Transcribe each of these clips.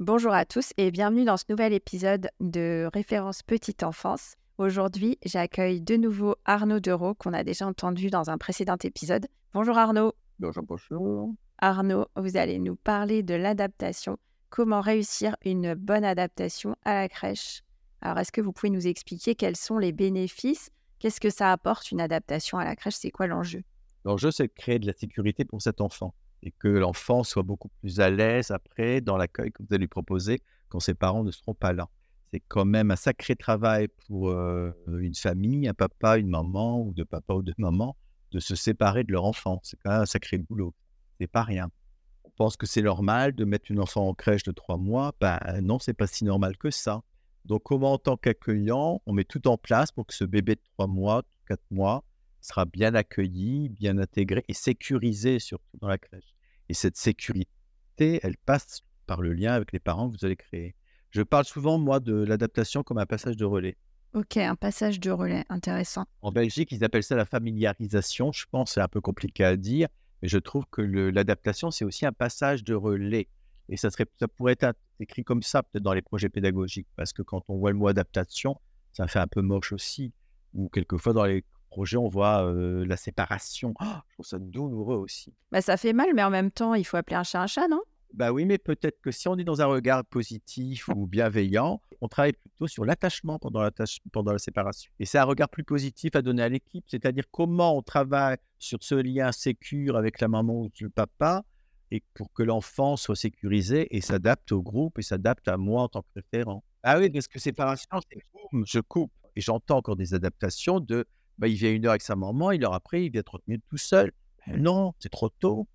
Bonjour à tous et bienvenue dans ce nouvel épisode de Référence Petite Enfance. Aujourd'hui, j'accueille de nouveau Arnaud Dereau qu'on a déjà entendu dans un précédent épisode. Bonjour Arnaud. Bonjour, bonjour. Arnaud, vous allez nous parler de l'adaptation. Comment réussir une bonne adaptation à la crèche? Alors, est-ce que vous pouvez nous expliquer quels sont les bénéfices? Qu'est-ce que ça apporte une adaptation à la crèche? C'est quoi l'enjeu? L'enjeu, c'est de créer de la sécurité pour cet enfant et que l'enfant soit beaucoup plus à l'aise après dans l'accueil que vous allez lui proposer quand ses parents ne seront pas là. C'est quand même un sacré travail pour euh, une famille, un papa, une maman, ou de papa ou de maman, de se séparer de leur enfant. C'est quand même un sacré boulot. C'est pas rien. On pense que c'est normal de mettre une enfant en crèche de trois mois. Ben non, c'est pas si normal que ça. Donc, comment en tant qu'accueillant, on met tout en place pour que ce bébé de trois mois, quatre mois, sera bien accueilli, bien intégré et sécurisé surtout dans la crèche. Et cette sécurité, elle passe par le lien avec les parents que vous allez créer. Je parle souvent, moi, de l'adaptation comme un passage de relais. Ok, un passage de relais, intéressant. En Belgique, ils appellent ça la familiarisation. Je pense c'est un peu compliqué à dire, mais je trouve que l'adaptation, c'est aussi un passage de relais. Et ça, serait, ça pourrait être écrit comme ça, peut-être dans les projets pédagogiques, parce que quand on voit le mot adaptation, ça fait un peu moche aussi. Ou quelquefois, dans les projet, on voit la séparation. Oh, je trouve ça douloureux aussi. Bah, ça fait mal, mais en même temps, il faut appeler un chat un chat, non? Bah oui, mais peut-être que si on est dans un regard positif ou bienveillant, on travaille plutôt sur l'attachement pendant, la pendant la séparation. Et c'est un regard plus positif à donner à l'équipe, c'est-à-dire comment on travaille sur ce lien sécure avec la maman ou le papa, et pour que l'enfant soit sécurisé et s'adapte au groupe et s'adapte à moi en tant que référent. Ah oui, parce que séparation, c'est je coupe. Et j'entends encore des adaptations de bah, il vient une heure avec sa maman, une heure après, il vient 30 minutes tout seul. non, c'est trop tôt.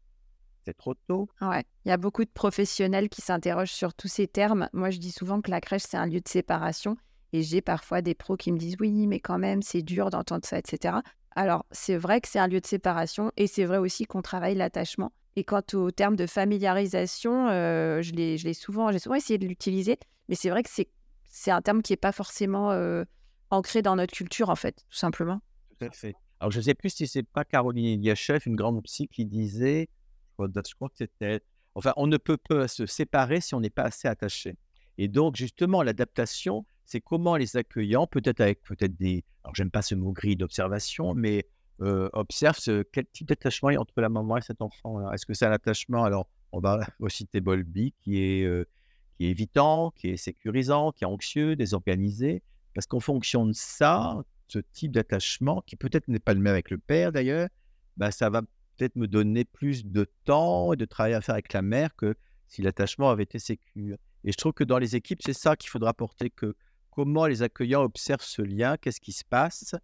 C'est trop tôt. Ouais. Il y a beaucoup de professionnels qui s'interrogent sur tous ces termes. Moi, je dis souvent que la crèche, c'est un lieu de séparation. Et j'ai parfois des pros qui me disent oui, mais quand même, c'est dur d'entendre ça, etc. Alors, c'est vrai que c'est un lieu de séparation et c'est vrai aussi qu'on travaille l'attachement. Et quant au terme de familiarisation, euh, je l'ai souvent, j'ai souvent essayé de l'utiliser, mais c'est vrai que c'est un terme qui n'est pas forcément euh, ancré dans notre culture, en fait, tout simplement. Alors, je ne sais plus si c'est pas Caroline Iliachev, une grande psy, qui disait, je crois que c'était, enfin, on ne peut pas se séparer si on n'est pas assez attaché. Et donc, justement, l'adaptation, c'est comment les accueillants, peut-être avec peut-être des, alors j'aime pas ce mot gris d'observation, mais euh, observe ce, quel type d'attachement il y a entre la maman et cet enfant? Est-ce que c'est un attachement Alors, on va citer Bolby, qui est, euh, qui est évitant, qui est sécurisant, qui est anxieux, désorganisé? Parce qu'en fonction de ça, ce type d'attachement, qui peut-être n'est pas le même avec le père d'ailleurs, bah, ça va peut-être me donner plus de temps et de travail à faire avec la mère que si l'attachement avait été sécure. Et je trouve que dans les équipes, c'est ça qu'il faudra apporter, que comment les accueillants observent ce lien, qu'est-ce qui se passe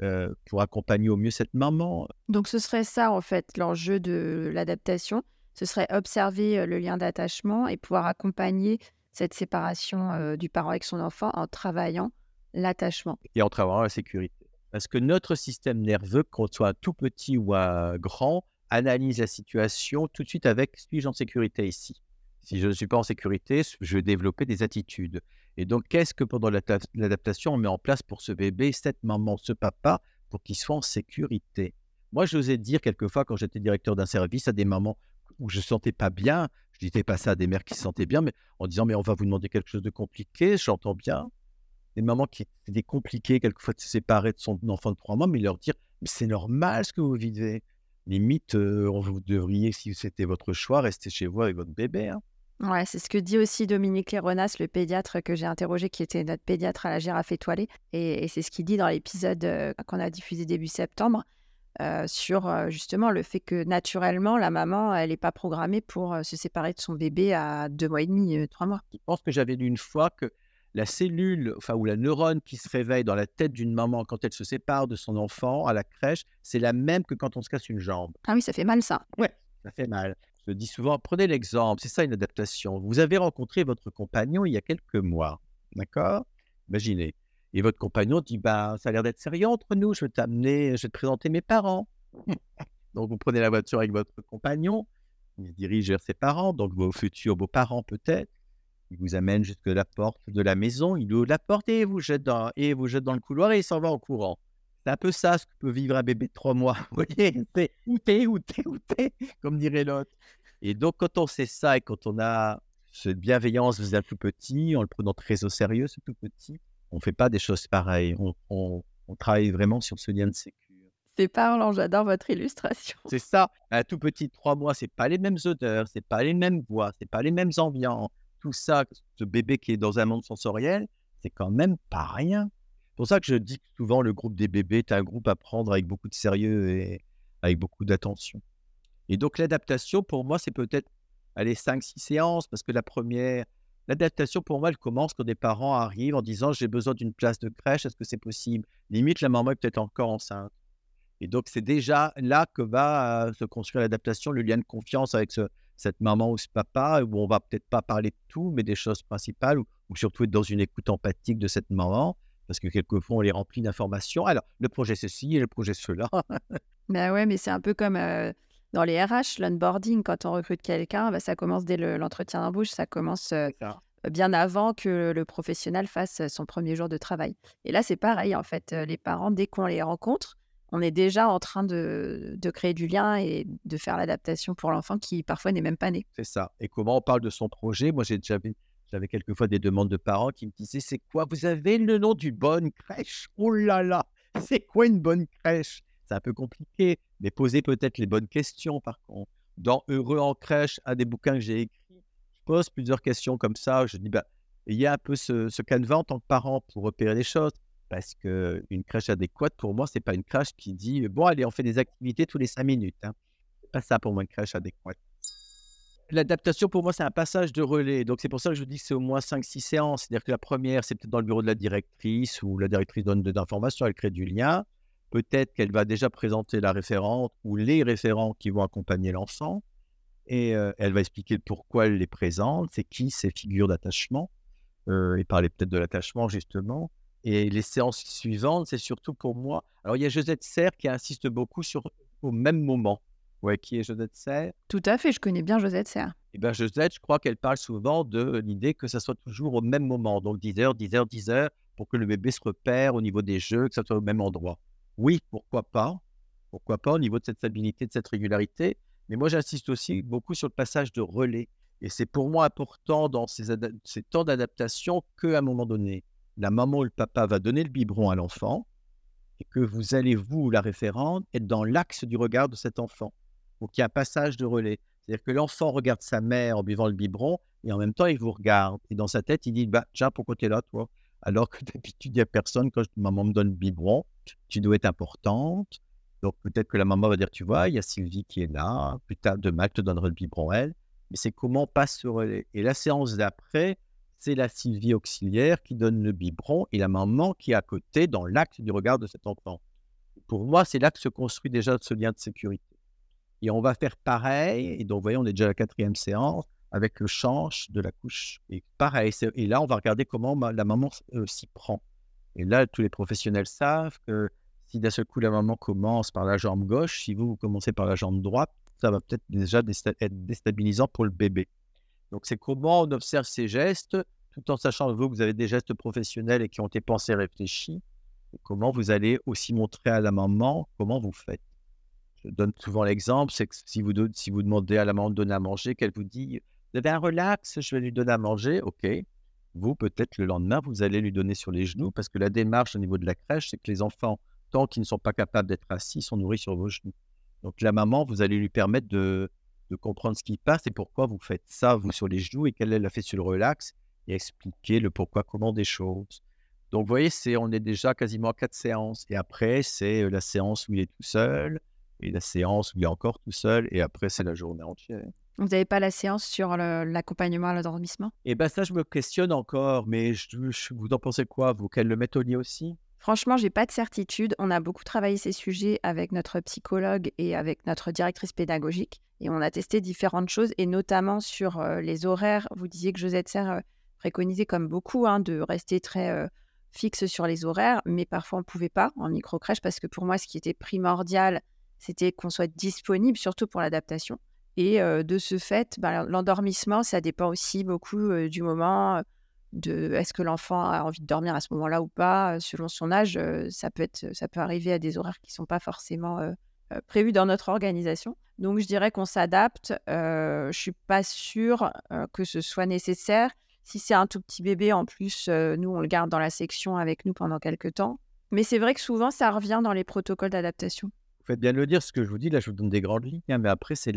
euh, pour accompagner au mieux cette maman. Donc ce serait ça en fait l'enjeu de l'adaptation, ce serait observer euh, le lien d'attachement et pouvoir accompagner cette séparation euh, du parent avec son enfant en travaillant l'attachement. Et en travaillant la sécurité. Parce que notre système nerveux, qu'on soit tout petit ou grand, analyse la situation tout de suite avec suis-je en sécurité ici? Si je ne suis pas en sécurité, je vais développer des attitudes. Et donc, qu'est-ce que pendant l'adaptation, on met en place pour ce bébé, cette maman, ce papa, pour qu'il soit en sécurité? Moi, j'osais dire quelquefois, quand j'étais directeur d'un service, à des mamans où je ne sentais pas bien, je disais pas ça à des mères qui se sentaient bien, mais en disant, mais on va vous demander quelque chose de compliqué, j'entends bien, des mamans qui étaient compliquées quelquefois de se séparer de son enfant de trois mois, mais leur dire c'est normal ce que vous vivez. Limite, euh, vous devriez, si c'était votre choix, rester chez vous avec votre bébé. Hein. Ouais, c'est ce que dit aussi Dominique Léronas, le pédiatre que j'ai interrogé, qui était notre pédiatre à la girafe étoilée. Et, c'est ce qu'il dit dans l'épisode euh, qu'on a diffusé début septembre euh, sur euh, justement le fait que naturellement, la maman, elle n'est pas programmée pour se séparer de son bébé à deux mois et demi, trois mois. Je pense que j'avais lu une fois que la cellule, enfin, ou la neurone qui se réveille dans la tête d'une maman quand elle se sépare de son enfant à la crèche, c'est la même que quand on se casse une jambe. Ah oui, ça fait mal ça. Ouais, ça fait mal. Je dis souvent, prenez l'exemple, c'est ça une adaptation. Vous avez rencontré votre compagnon il y a quelques mois, d'accord? Imaginez. Et votre compagnon dit, bah, ça a l'air d'être sérieux entre nous, je vais t'amener, je vais te présenter mes parents. donc vous prenez la voiture avec votre compagnon, il se dirige vers ses parents, donc vos futurs beaux-parents peut-être. Il vous amène jusque la porte de la maison, il ouvre la porte et vous jette dans, et vous jette dans le couloir et il s'en va en courant. C'est un peu ça ce que peut vivre un bébé de trois mois. Vous voyez, c'est où t'es, où t'es, où t'es, comme dirait l'autre. Et donc, quand on sait ça et quand on a cette bienveillance vis un tout petit, en le prenant très au sérieux, ce tout petit, on ne fait pas des choses pareilles. On, travaille vraiment sur ce lien de sécurité. C'est parlant, j'adore votre illustration. C'est ça. Un tout petit trois mois, c'est pas les mêmes odeurs, c'est pas les mêmes voix, c'est pas les mêmes ambiances. Tout ça, ce bébé qui est dans un monde sensoriel, c'est quand même pas rien. C'est pour ça que je dis souvent le groupe des bébés est un groupe à prendre avec beaucoup de sérieux et avec beaucoup d'attention. Et donc l'adaptation, pour moi, c'est peut-être aller 5-6 séances, parce que la première, l'adaptation, pour moi, elle commence quand des parents arrivent en disant j'ai besoin d'une place de crèche, est-ce que c'est possible? Limite, la maman est peut-être encore enceinte. Et donc, c'est déjà là que va euh, se construire l'adaptation, le lien de confiance avec cette maman ou ce papa, où on va peut-être pas parler de tout, mais des choses principales, ou, surtout être dans une écoute empathique de cette maman, parce que quelquefois, on les remplit d'informations. Alors, le projet ceci et le projet cela. ben ouais, mais c'est un peu comme euh, dans les RH, l'onboarding, quand on recrute quelqu'un, bah, ça commence dès l'entretien d'embauche, ça commence euh, bien avant que le professionnel fasse euh, son premier jour de travail. Et là, c'est pareil, en fait, euh, les parents, dès qu'on les rencontre, on est déjà en train de, créer du lien et de faire l'adaptation pour l'enfant qui parfois n'est même pas né. C'est ça. Et comment on parle de son projet? Moi, j'ai déjà j'avais quelquefois des demandes de parents qui me disaient C'est quoi? Vous avez le nom d'une bonne crèche? Oh là là C'est quoi une bonne crèche? C'est un peu compliqué, mais poser peut-être les bonnes questions par contre. Dans Heureux en crèche, un des bouquins que j'ai écrit, je pose plusieurs questions comme ça. Je dis, bah, il y a un peu ce, ce canevas en tant que parent pour repérer les choses. Parce qu'une crèche adéquate, pour moi, c'est pas une crèche qui dit, bon, allez, on fait des activités tous les cinq minutes. Hein. C'est pas ça pour moi, une crèche adéquate. L'adaptation, pour moi, c'est un passage de relais. Donc, c'est pour ça que je dis que c'est au moins 5-6 séances. C'est-à-dire que la première, c'est peut-être dans le bureau de la directrice où la directrice donne de l'information, elle crée du lien. Peut-être qu'elle va déjà présenter la référente ou les référents qui vont accompagner l'enfant et elle va expliquer pourquoi elle les présente, c'est qui ces figures d'attachement, et parler peut-être de l'attachement justement. Et les séances suivantes, c'est surtout pour moi. Alors, il y a Josette Serre qui insiste beaucoup sur au même moment. Ouais, qui est Josette Serre Tout à fait, je connais bien Josette Serre. Et eh bien, Josette, je crois qu'elle parle souvent de l'idée que ça soit toujours au même moment, donc 10 heures, 10 heures, 10 heures, pour que le bébé se repère au niveau des jeux, que ça soit au même endroit oui, pourquoi pas Pourquoi pas au niveau de cette stabilité, de cette régularité Mais moi, j'insiste aussi beaucoup sur le passage de relais. Et c'est pour moi important dans ces, temps d'adaptation qu'à un moment donné, la maman ou le papa va donner le biberon à l'enfant et que vous allez, vous, la référente, être dans l'axe du regard de cet enfant. Donc, il y a un passage de relais. C'est-à-dire que l'enfant regarde sa mère en buvant le biberon et en même temps, il vous regarde. Et dans sa tête, il dit bah, Tiens, pourquoi tu es là, toi? Alors que d'habitude, il n'y a personne. Quand maman me donne le biberon, tu dois être importante. Donc peut-être que la maman va dire, tu vois, il y a Sylvie qui est là, plus tard demain, je te donnerai le biberon elle. Mais c'est comment passe ce relais? Et la séance d'après, c'est la Sylvie auxiliaire qui donne le biberon et la maman qui est à côté dans l'acte du regard de cet enfant. Pour moi, c'est là que se construit déjà ce lien de sécurité. Et on va faire pareil. Et donc, vous voyez, on est déjà à la quatrième séance avec le change de la couche. Et pareil. Et là, on va regarder comment la maman euh, s'y prend. Et là, tous les professionnels savent que si d'un seul coup la maman commence par la jambe gauche, si vous, vous commencez par la jambe droite, ça va peut-être déjà être déstabilisant pour le bébé. Donc, c'est comment on observe ces gestes, tout en sachant que vous, avez des gestes professionnels et qui ont été pensés, réfléchis. Comment vous allez aussi montrer à la maman comment vous faites. Je donne souvent l'exemple, c'est que si vous, si vous demandez à la maman de donner à manger, qu'elle vous dit Vous avez un relax, je vais lui donner à manger, ok vous, peut-être le lendemain, vous allez lui donner sur les genoux parce que la démarche au niveau de la crèche, c'est que les enfants, tant qu'ils ne sont pas capables d'être assis, sont nourris sur vos genoux. Donc la maman, vous allez lui permettre de, de comprendre ce qui passe et pourquoi vous faites ça, vous, sur les genoux, et qu'elle l'a fait sur le relax, et expliquer le pourquoi, comment des choses. Donc, vous voyez, c'est, on est déjà quasiment à quatre séances. Et après, c'est la séance où il est tout seul, et la séance où il est encore tout seul, et après, c'est la journée entière. Vous n'avez pas la séance sur l'accompagnement à l'endormissement? Eh bien, ça, je me questionne encore, mais je, vous en pensez quoi, vous Qu'elle le mette au lit aussi? Franchement, j'ai pas de certitude. On a beaucoup travaillé ces sujets avec notre psychologue et avec notre directrice pédagogique. Et on a testé différentes choses, et notamment sur les horaires. Vous disiez que Josette Serre préconisait, comme beaucoup, hein, de rester très fixe sur les horaires, mais parfois on ne pouvait pas en micro-crèche, parce que pour moi, ce qui était primordial, c'était qu'on soit disponible, surtout pour l'adaptation. Et de ce fait, bah, l'endormissement, ça dépend aussi beaucoup du moment de est-ce que l'enfant a envie de dormir à ce moment-là ou pas, selon son âge, ça peut être, ça peut arriver à des horaires qui sont pas forcément prévus dans notre organisation. Donc je dirais qu'on s'adapte. je suis pas sûre que ce soit nécessaire. Si c'est un tout petit bébé, en plus, nous on le garde dans la section avec nous pendant quelques temps. Mais c'est vrai que souvent ça revient dans les protocoles d'adaptation. Vous faites bien de le dire, ce que je vous dis là, je vous donne des grandes lignes, hein, mais après c'est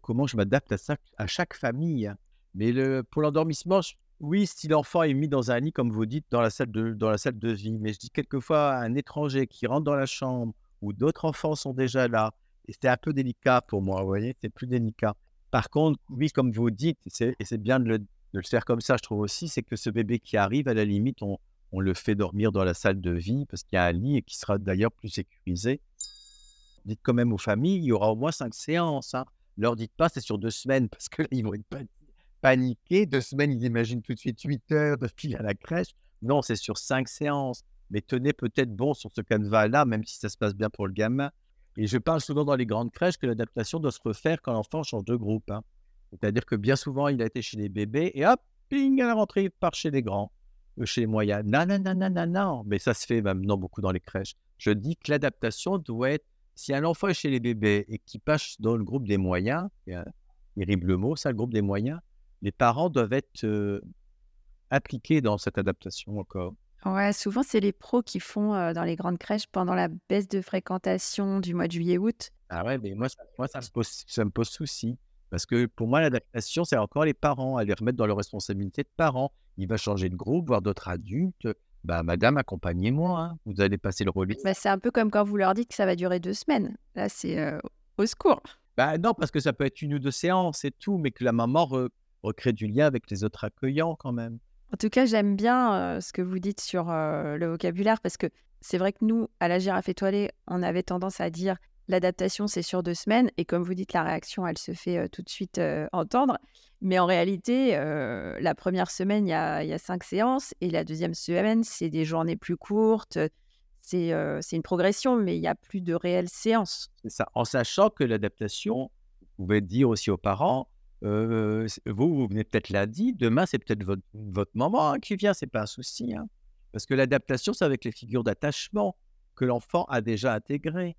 comment je m'adapte à, à chaque famille. Mais pour l'endormissement, oui, si l'enfant est mis dans un lit, comme vous dites, dans la salle de, vie, mais je dis quelquefois un étranger qui rentre dans la chambre où d'autres enfants sont déjà là, et c'est un peu délicat pour moi, vous voyez, c'est plus délicat. Par contre, oui, comme vous dites, et c'est bien de le, faire comme ça, je trouve aussi, c'est que ce bébé qui arrive, à la limite, on, le fait dormir dans la salle de vie parce qu'il y a un lit et qui sera d'ailleurs plus sécurisé. Dites quand même aux familles, il y aura au moins cinq séances. Hein. Ne leur dites pas c'est sur deux semaines parce qu'ils vont être paniqués. Deux semaines, ils imaginent tout de suite huit heures de fil à la crèche. Non, c'est sur cinq séances. Mais tenez peut-être bon sur ce canevas-là, même si ça se passe bien pour le gamin. Et je parle souvent dans les grandes crèches que l'adaptation doit se refaire quand l'enfant change de groupe. Hein. C'est-à-dire que bien souvent, il a été chez les bébés et hop, ping, à la rentrée, il part chez les grands, euh, chez les moyens. Non, non, non, non, non, non. Mais ça se fait maintenant beaucoup dans les crèches. Je dis que l'adaptation doit être si un enfant est chez les bébés et qui passe dans le groupe des moyens, terrible le mot, ça, le groupe des moyens, les parents doivent être appliqués dans cette adaptation encore? Ouais, souvent, c'est les pros qui font dans les grandes crèches pendant la baisse de fréquentation du mois de juillet-août. Ah ouais, mais moi, ça, moi ça, me pose, ça me pose souci. Parce que pour moi, l'adaptation, c'est encore les parents, à les remettre dans leurs responsabilités de parents. Il va changer de groupe, voir d'autres adultes. Bah, madame, accompagnez-moi, hein. vous allez passer le relais. Bah, c'est un peu comme quand vous leur dites que ça va durer deux semaines. Là, c'est au secours. Bah, non, parce que ça peut être une ou deux séances et tout, mais que la maman recrée du lien avec les autres accueillants quand même. En tout cas, j'aime bien ce que vous dites sur le vocabulaire, parce que c'est vrai que nous, à la girafe étoilée, on avait tendance à dire l'adaptation, c'est sur deux semaines. Et comme vous dites, la réaction, elle se fait tout de suite entendre. Mais en réalité, la première semaine, il y, a, cinq séances. Et la deuxième semaine, c'est des journées plus courtes. C'est une progression, mais il n'y a plus de réelles séances. C'est ça. En sachant que l'adaptation, vous pouvez dire aussi aux parents, vous, vous venez peut-être lundi, demain, c'est peut-être votre, maman hein, qui vient, c'est pas un souci. Hein. Parce que l'adaptation, c'est avec les figures d'attachement que l'enfant a déjà intégrées.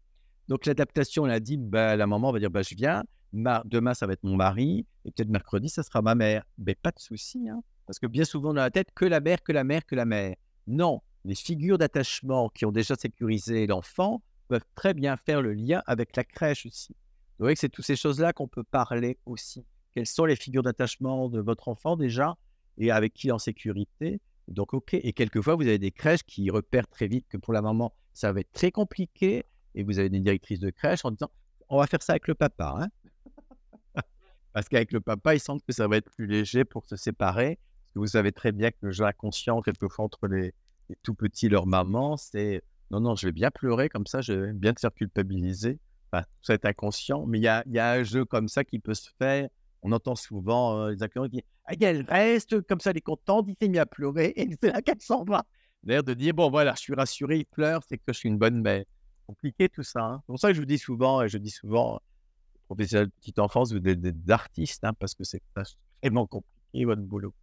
Donc l'adaptation, elle a dit, la maman va dire, bah, je viens, demain ça va être mon mari, et peut-être mercredi ça sera ma mère. Mais pas de souci, hein, parce que bien souvent dans la tête, que la mère, que la mère, que la mère. Non, les figures d'attachement qui ont déjà sécurisé l'enfant peuvent très bien faire le lien avec la crèche aussi. Vous voyez que c'est toutes ces choses-là qu'on peut parler aussi. Quelles sont les figures d'attachement de votre enfant déjà et avec qui en sécurité Donc, OK. Et quelquefois, vous avez des crèches qui repèrent très vite que pour la maman, ça va être très compliqué et vous avez des directrices de crèche en disant on va faire ça avec le papa. Hein parce qu'avec le papa, ils sentent que ça va être plus léger pour se séparer. Vous savez très bien que le jeu inconscient, quelquefois, entre les, tout petits et leur maman, c'est non, non, je vais bien pleurer comme ça, je vais bien te faire culpabiliser. Enfin, ça est inconscient, mais il y a, un jeu comme ça qui peut se faire. On entend souvent euh, les acteurs qui disent ah, elle reste comme ça, elle est contente, il s'est mis à pleurer et c'est là qu'elle s'en va. L'air de dire bon, voilà, je suis rassuré, il pleure, c'est que je suis une bonne mère compliqué tout ça. Hein. C'est pour ça que je vous dis souvent, et je dis souvent, professionnel de petite enfance, vous êtes des artistes, hein, parce que c'est extrêmement compliqué votre boulot.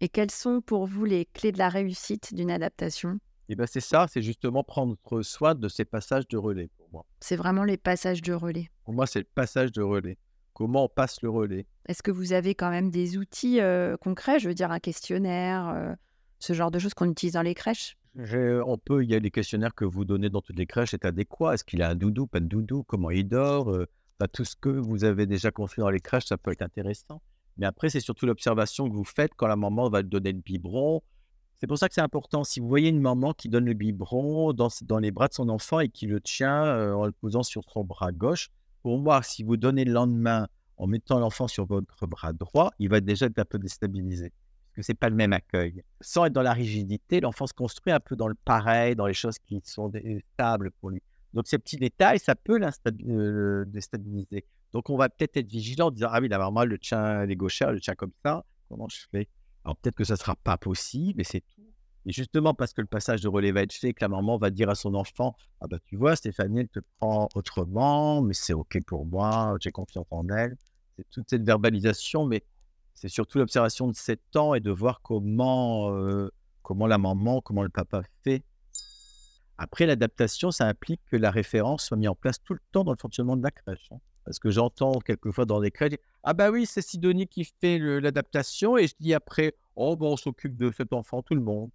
Et quelles sont pour vous les clés de la réussite d'une adaptation? Et eh ben c'est ça, c'est justement prendre soin de ces passages de relais pour moi. C'est vraiment les passages de relais. Pour moi, c'est le passage de relais. Comment on passe le relais Est-ce que vous avez quand même des outils euh, concrets, je veux dire un questionnaire, euh, ce genre de choses qu'on utilise dans les crèches? On peut, il y a des questionnaires que vous donnez dans toutes les crèches, est adéquat. Est-ce qu'il a un doudou, pas de doudou? Comment il dort? Bah, tout ce que vous avez déjà construit dans les crèches, ça peut être intéressant. Mais après, c'est surtout l'observation que vous faites quand la maman va donner le biberon. C'est pour ça que c'est important. Si vous voyez une maman qui donne le biberon dans, dans les bras de son enfant et qui le tient euh, en le posant sur son bras gauche, pour moi, si vous donnez le lendemain en mettant l'enfant sur votre bras droit, il va déjà être un peu déstabilisé. Parce que ce n'est pas le même accueil. Sans être dans la rigidité, l'enfant se construit un peu dans le pareil, dans les choses qui sont stables pour lui. Donc ces petits détails, ça peut le déstabiliser. Donc on va peut-être être vigilant en disant Ah oui, la maman, le tient les gauchères, le tient comme ça. Comment je fais? Alors peut-être que ça ne sera pas possible, mais c'est tout. Et justement, parce que le passage de relais va être fait, que la maman va dire à son enfant Ah bah tu vois, Stéphanie, elle te prend autrement, mais c'est OK pour moi, j'ai confiance en elle. C'est toute cette verbalisation, mais c'est surtout l'observation de 7 ans et de voir comment, comment la maman, comment le papa fait après, l'adaptation, ça implique que la référence soit mise en place tout le temps dans le fonctionnement de la crèche. Hein. Parce que j'entends quelquefois dans des crèches, ah bah oui, c'est Sidonie qui fait l'adaptation, et je dis après, oh bon, on s'occupe de cet enfant, tout le monde.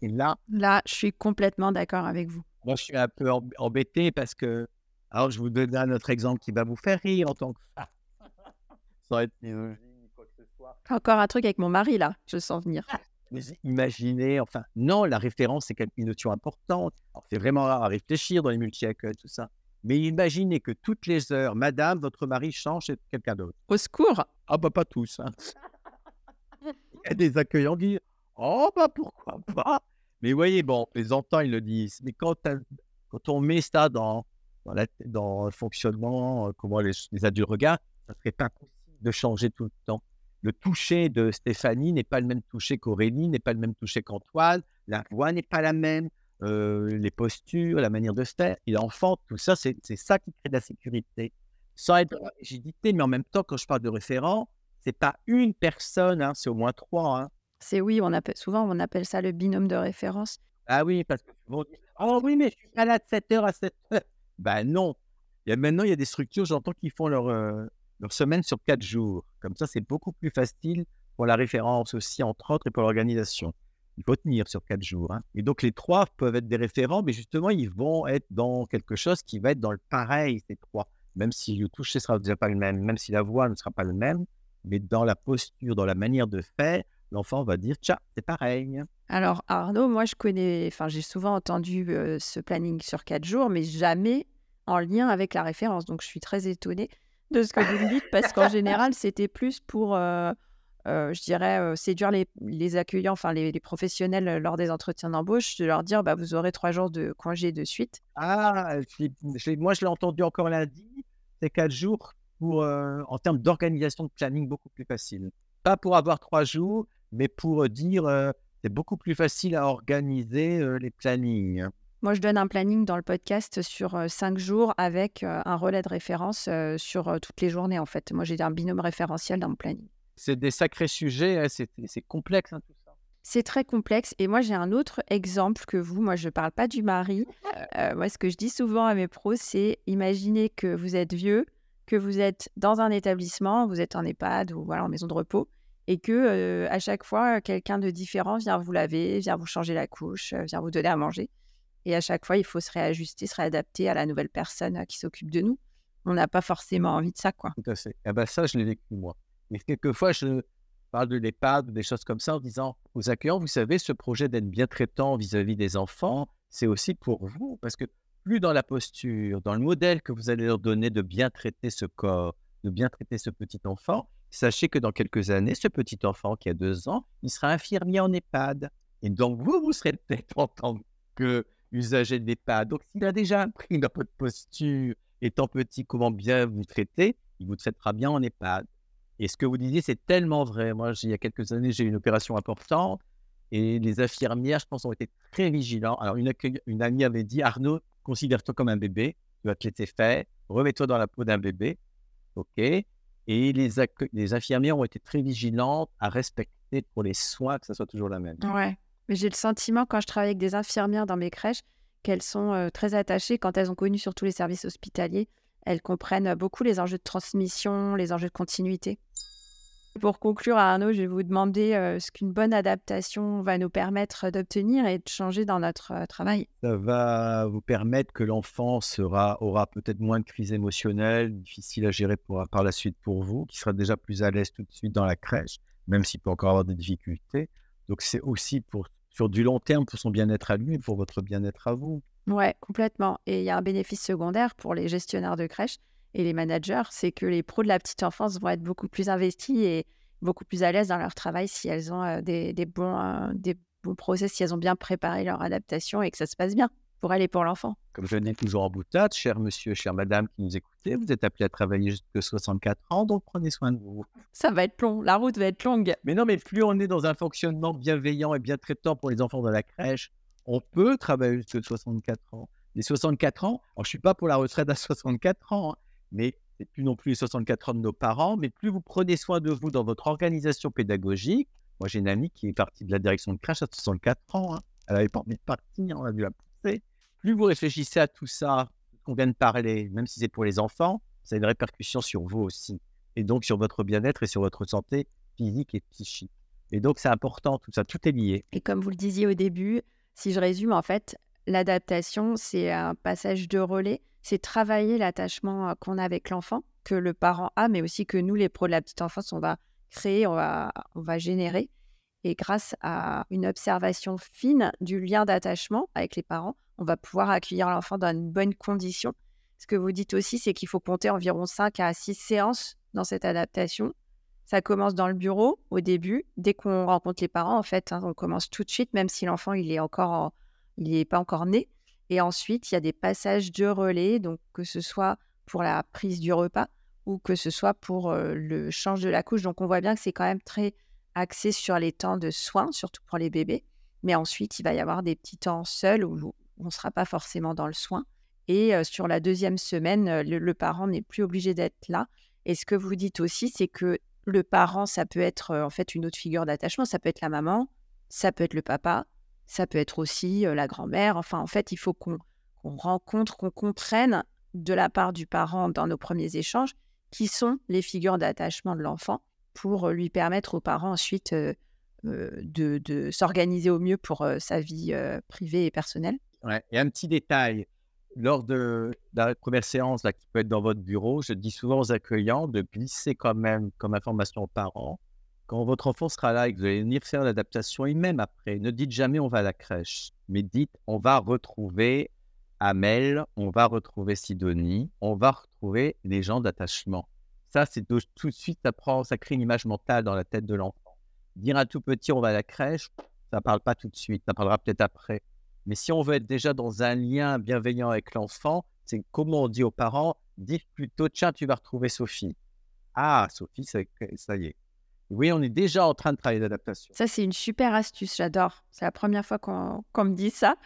Et là, là, je suis complètement d'accord avec vous. Moi, je suis un peu embêté parce que, alors, je vous donne un autre exemple qui va vous faire rire en tant que femme. Sans être quoi que ce soit. Encore un truc avec mon mari là, je sens venir. Mais imaginez, enfin, non, la référence, c'est une notion importante. C'est vraiment rare à réfléchir dans les multi-accueils, tout ça. Mais imaginez que toutes les heures, madame, votre mari change chez quelqu'un d'autre. Au secours Ah, bah, pas tous. Hein. Il y a des accueillants qui Oh, bah, pourquoi pas? Mais voyez, bon, les enfants, ils le disent. Mais quand, on met ça dans, dans, le fonctionnement, euh, comment les, les adultes regardent, ça serait pas possible de changer tout le temps le toucher de Stéphanie n'est pas le même toucher qu'Aurélie, n'est pas le même toucher qu'Antoine, la voix n'est pas la même, euh, les postures, la manière de se faire, il enfante, tout ça, c'est ça qui crée de la sécurité. Sans être rigidité, mais en même temps, quand je parle de référent, c'est pas une personne, hein, c'est au moins trois. Hein. C'est oui, on appelle, souvent on appelle ça le binôme de référence. Ah oui, parce que souvent Oh oui, mais je suis pas là de 7h à 7h. Ben non. Il y a, maintenant, il y a des structures, j'entends, qui font leur, euh, leur semaine sur quatre jours. Comme ça, c'est beaucoup plus facile pour la référence aussi, entre autres, et pour l'organisation. Il faut tenir sur quatre jours. Hein. Et donc, les trois peuvent être des référents, mais justement, ils vont être dans quelque chose qui va être dans le pareil, ces trois. Même si le toucher ne sera déjà pas le même, même si la voix ne sera pas le même, mais dans la posture, dans la manière de faire, l'enfant va dire Tiens, c'est pareil. Alors, Arnaud, moi, je connais, enfin, j'ai souvent entendu euh, ce planning sur quatre jours, mais jamais en lien avec la référence. Donc, je suis très étonnée de ce que vous me dites, parce qu'en général, c'était plus pour, euh, euh, je dirais, séduire les, les, accueillants, enfin les, professionnels lors des entretiens d'embauche, de leur dire, bah, vous aurez trois jours de congé de suite. Ah, moi, je l'ai entendu encore lundi, c'est quatre jours pour, en termes d'organisation de planning, beaucoup plus facile. Pas pour avoir trois jours, mais pour dire, c'est beaucoup plus facile à organiser les plannings. Moi, je donne un planning dans le podcast sur cinq jours avec un relais de référence sur toutes les journées, en fait. Moi, j'ai un binôme référentiel dans mon planning. C'est des sacrés sujets, hein, c'est complexe hein, tout ça. C'est très complexe. Et moi, j'ai un autre exemple que vous. Moi, je ne parle pas du mari. moi, ce que je dis souvent à mes pros, c'est imaginez que vous êtes vieux, que vous êtes dans un établissement, vous êtes en EHPAD ou voilà, en maison de repos, et que à chaque fois, quelqu'un de différent vient vous laver, vient vous changer la couche, vient vous donner à manger. Et à chaque fois, il faut se réajuster, se réadapter à la nouvelle personne qui s'occupe de nous. On n'a pas forcément envie de ça, quoi. Tout à fait. Ah ben ça, je l'ai vécu, moi. Mais quelquefois, je parle de l'EHPAD, des choses comme ça, en disant aux accueillants, vous savez, ce projet d'être bien traitant vis-à-vis des enfants, c'est aussi pour vous, parce que plus dans la posture, dans le modèle que vous allez leur donner de bien traiter ce corps, de bien traiter ce petit enfant, sachez que dans quelques années, ce petit enfant qui a deux ans, il sera infirmier en EHPAD. Et donc, vous, vous serez peut-être en tant que usager d'EHPAD. Donc, s'il a déjà appris dans votre posture, étant petit, comment bien vous traiter, il vous traitera bien en EHPAD. Et ce que vous disiez, c'est tellement vrai. Moi, il y a quelques années, j'ai eu une opération importante et les infirmières, je pense, ont été très vigilants. Alors, une, une amie avait dit Arnaud, considère-toi comme un bébé, tu vas te laisser faire, remets-toi dans la peau d'un bébé. OK? Et les, infirmières ont été très vigilantes à respecter pour les soins que ça soit toujours la même. Ouais. Mais j'ai le sentiment, quand je travaille avec des infirmières dans mes crèches, qu'elles sont très attachées quand elles ont connu surtout les services hospitaliers. Elles comprennent beaucoup les enjeux de transmission, les enjeux de continuité. Pour conclure, Arnaud, je vais vous demander euh, ce qu'une bonne adaptation va nous permettre d'obtenir et de changer dans notre euh, travail. Ça va vous permettre que l'enfant sera, aura peut-être moins de crise émotionnelle, difficile à gérer pour, par la suite pour vous, qui sera déjà plus à l'aise tout de suite dans la crèche, même s'il peut encore avoir des difficultés. Donc c'est aussi pour, sur du long terme pour son bien-être à lui et pour votre bien-être à vous. Ouais, complètement. Et il y a un bénéfice secondaire pour les gestionnaires de crèche et les managers, c'est que les pros de la petite enfance vont être beaucoup plus investis et beaucoup plus à l'aise dans leur travail si elles ont euh, des, bons, euh, des bons process, si elles ont bien préparé leur adaptation et que ça se passe bien pour elle et pour l'enfant. Comme je dis toujours en boutade, cher monsieur, chère madame qui nous écoutez, vous êtes appelé à travailler jusqu'à 64 ans, donc prenez soin de vous. Ça va être long, la route va être longue. Mais non, mais plus on est dans un fonctionnement bienveillant et bien traitant pour les enfants de la crèche, on peut travailler jusqu'à 64 ans. Les 64 ans, alors je ne suis pas pour la retraite à 64 ans, hein, mais plus non plus les 64 ans de nos parents, mais plus vous prenez soin de vous dans votre organisation pédagogique. Moi, j'ai une amie qui est partie de la direction de crèche à 64 ans. Hein. Elle avait pas envie de partir, on a dû la pousser. Plus vous réfléchissez à tout ça, qu'on vient de parler, même si c'est pour les enfants, ça a une répercussion sur vous aussi. Et donc sur votre bien-être et sur votre santé physique et psychique. Et donc c'est important, tout ça, tout est lié. Et comme vous le disiez au début, si je résume, en fait, l'adaptation, c'est un passage de relais c'est travailler l'attachement qu'on a avec l'enfant, que le parent a, mais aussi que nous, les pros de la petite enfance, on va créer, on va, générer. Et grâce à une observation fine du lien d'attachement avec les parents, on va pouvoir accueillir l'enfant dans une bonne condition. Ce que vous dites aussi, c'est qu'il faut compter environ 5 à 6 séances dans cette adaptation. Ça commence dans le bureau au début, dès qu'on rencontre les parents, en fait, hein, on commence tout de suite, même si l'enfant il est encore, il n'est pas encore né. Et ensuite, il y a des passages de relais, donc que ce soit pour la prise du repas ou que ce soit pour le change de la couche. Donc on voit bien que c'est quand même très axé sur les temps de soins, surtout pour les bébés. Mais ensuite, il va y avoir des petits temps seuls où on ne sera pas forcément dans le soin. Et sur la deuxième semaine, le, parent n'est plus obligé d'être là. Et ce que vous dites aussi, c'est que le parent, ça peut être en fait une autre figure d'attachement. Ça peut être la maman, ça peut être le papa, ça peut être aussi la grand-mère. Enfin, en fait, il faut qu'on rencontre, qu'on comprenne de la part du parent dans nos premiers échanges qui sont les figures d'attachement de l'enfant pour lui permettre aux parents ensuite de, s'organiser au mieux pour sa vie privée et personnelle. Et un petit détail, lors de, la première séance là, qui peut être dans votre bureau, je dis souvent aux accueillants de glisser quand même comme information aux parents quand votre enfant sera là et que vous allez venir faire l'adaptation, et même après, ne dites jamais on va à la crèche, mais dites on va retrouver Amel, on va retrouver Sidonie, on va retrouver les gens d'attachement. Ça, c'est tout de suite, ça, prend, ça crée une image mentale dans la tête de l'enfant. Dire à tout petit on va à la crèche, ça ne parle pas tout de suite, ça parlera peut-être après. Mais si on veut être déjà dans un lien bienveillant avec l'enfant, c'est comment on dit aux parents, dites plutôt tiens, tu vas retrouver Sophie. Ah, Sophie, ça y est, oui, on est déjà en train de travailler l'adaptation. Ça, c'est une super astuce, j'adore. C'est la première fois qu'on me dit ça.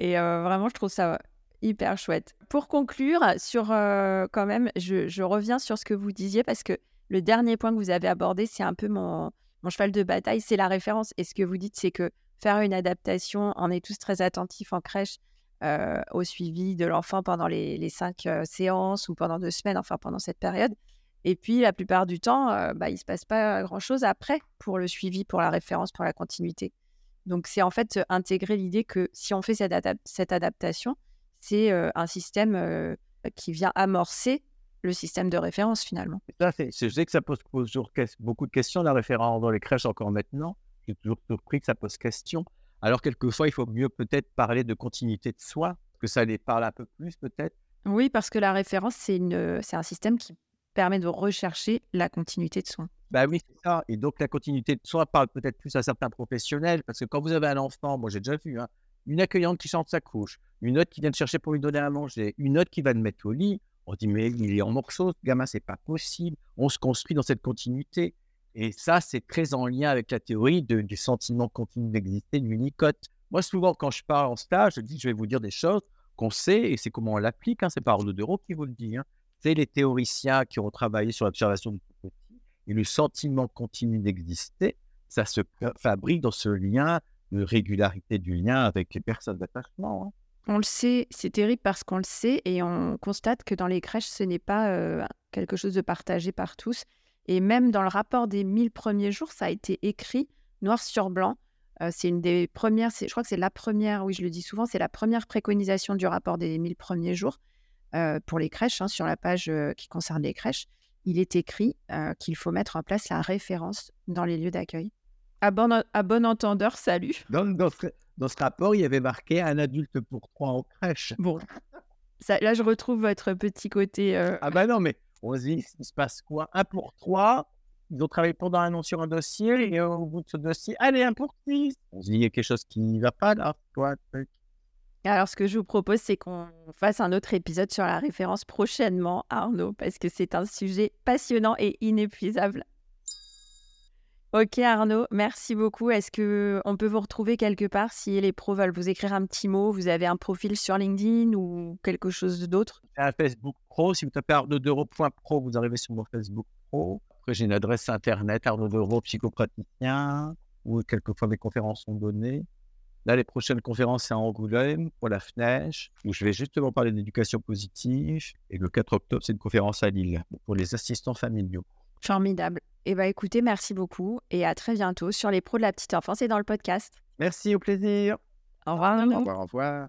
Et euh, vraiment, je trouve ça hyper chouette. Pour conclure, sur euh, quand même, je, reviens sur ce que vous disiez parce que le dernier point que vous avez abordé, c'est un peu mon, cheval de bataille, c'est la référence. Et ce que vous dites, c'est que faire une adaptation, on est tous très attentifs en crèche euh, au suivi de l'enfant pendant les cinq séances ou pendant deux semaines, enfin pendant cette période. Et puis, la plupart du temps, bah, il ne se passe pas grand-chose après pour le suivi, pour la référence, pour la continuité. Donc, c'est en fait intégrer l'idée que si on fait cette, adaptation, c'est un système qui vient amorcer le système de référence finalement. je sais que ça pose, toujours beaucoup de questions, la référence dans les crèches encore maintenant. J'ai toujours surpris que ça pose question. Alors, quelquefois, il faut mieux peut-être parler de continuité de soins, que ça les parle un peu plus peut-être. Oui, parce que la référence, c'est un système qui permet de rechercher la continuité de soins. Bah oui, c'est ça. Et donc, la continuité de soins parle peut-être plus à certains professionnels, parce que quand vous avez un enfant, moi j'ai déjà vu, hein, une accueillante qui chante sa couche, une autre qui vient de chercher pour lui donner à manger, une autre qui va le mettre au lit, on dit, mais il est en morceaux, ce gamin, c'est pas possible. On se construit dans cette continuité. Et ça, c'est très en lien avec la théorie du sentiment continu d'exister, de l'unicote. Moi, souvent, quand je parle en stage, je dis, je vais vous dire des choses qu'on sait, et c'est comment on l'applique. Hein, c'est par Arnaud Dereau qui vous le dit. Hein c'est les théoriciens qui ont travaillé sur l'observation du tout petit. Et le sentiment continu d'exister, ça se fabrique dans ce lien de régularité du lien avec les personnes d'attachement. Hein. On le sait, c'est terrible parce qu'on le sait et on constate que dans les crèches, ce n'est pas quelque chose de partagé par tous. Et même dans le rapport des 1000 premiers jours, ça a été écrit noir sur blanc. Euh, c'est une des premières, je crois que c'est la première, oui, je le dis souvent, c'est la première préconisation du rapport des 1000 premiers jours euh, pour les crèches, hein, sur la page euh, qui concerne les crèches. Il est écrit qu'il faut mettre en place la référence dans les lieux d'accueil. À bon, à bon entendeur, salut. Dans, dans, ce, dans, ce, rapport, il y avait marqué un adulte pour trois en crèche. Bon, ça, là, je retrouve votre petit côté. Ah bah non, mais on se dit, il se passe quoi? Un pour trois ils ont travaillé pendant un an sur un dossier et au bout de ce dossier, allez, un pour six. On se dit, il y a quelque chose qui ne va pas là, toi. Alors, ce que je vous propose, c'est qu'on fasse un autre épisode sur la référence prochainement, Arnaud, parce que c'est un sujet passionnant et inépuisable. Ok Arnaud, merci beaucoup. Est-ce que on peut vous retrouver quelque part si les pros veulent vous écrire un petit mot? Vous avez un profil sur LinkedIn ou quelque chose d'autre? Un Facebook Pro. Si vous tapez arnaud.pro, vous arrivez sur mon Facebook Pro. Après, j'ai une adresse internet Arnaud psychopraticien, où quelquefois mes conférences sont données. Là, les prochaines conférences, c'est à Angoulême pour la FNEJ, où je vais justement parler d'éducation positive. Et le 4 octobre, c'est une conférence à Lille pour les assistants familiaux. Formidable. Eh bien, écoutez, merci beaucoup et à très bientôt sur les pros de la petite enfance et dans le podcast. Merci, au plaisir. Au revoir. Au revoir, au revoir.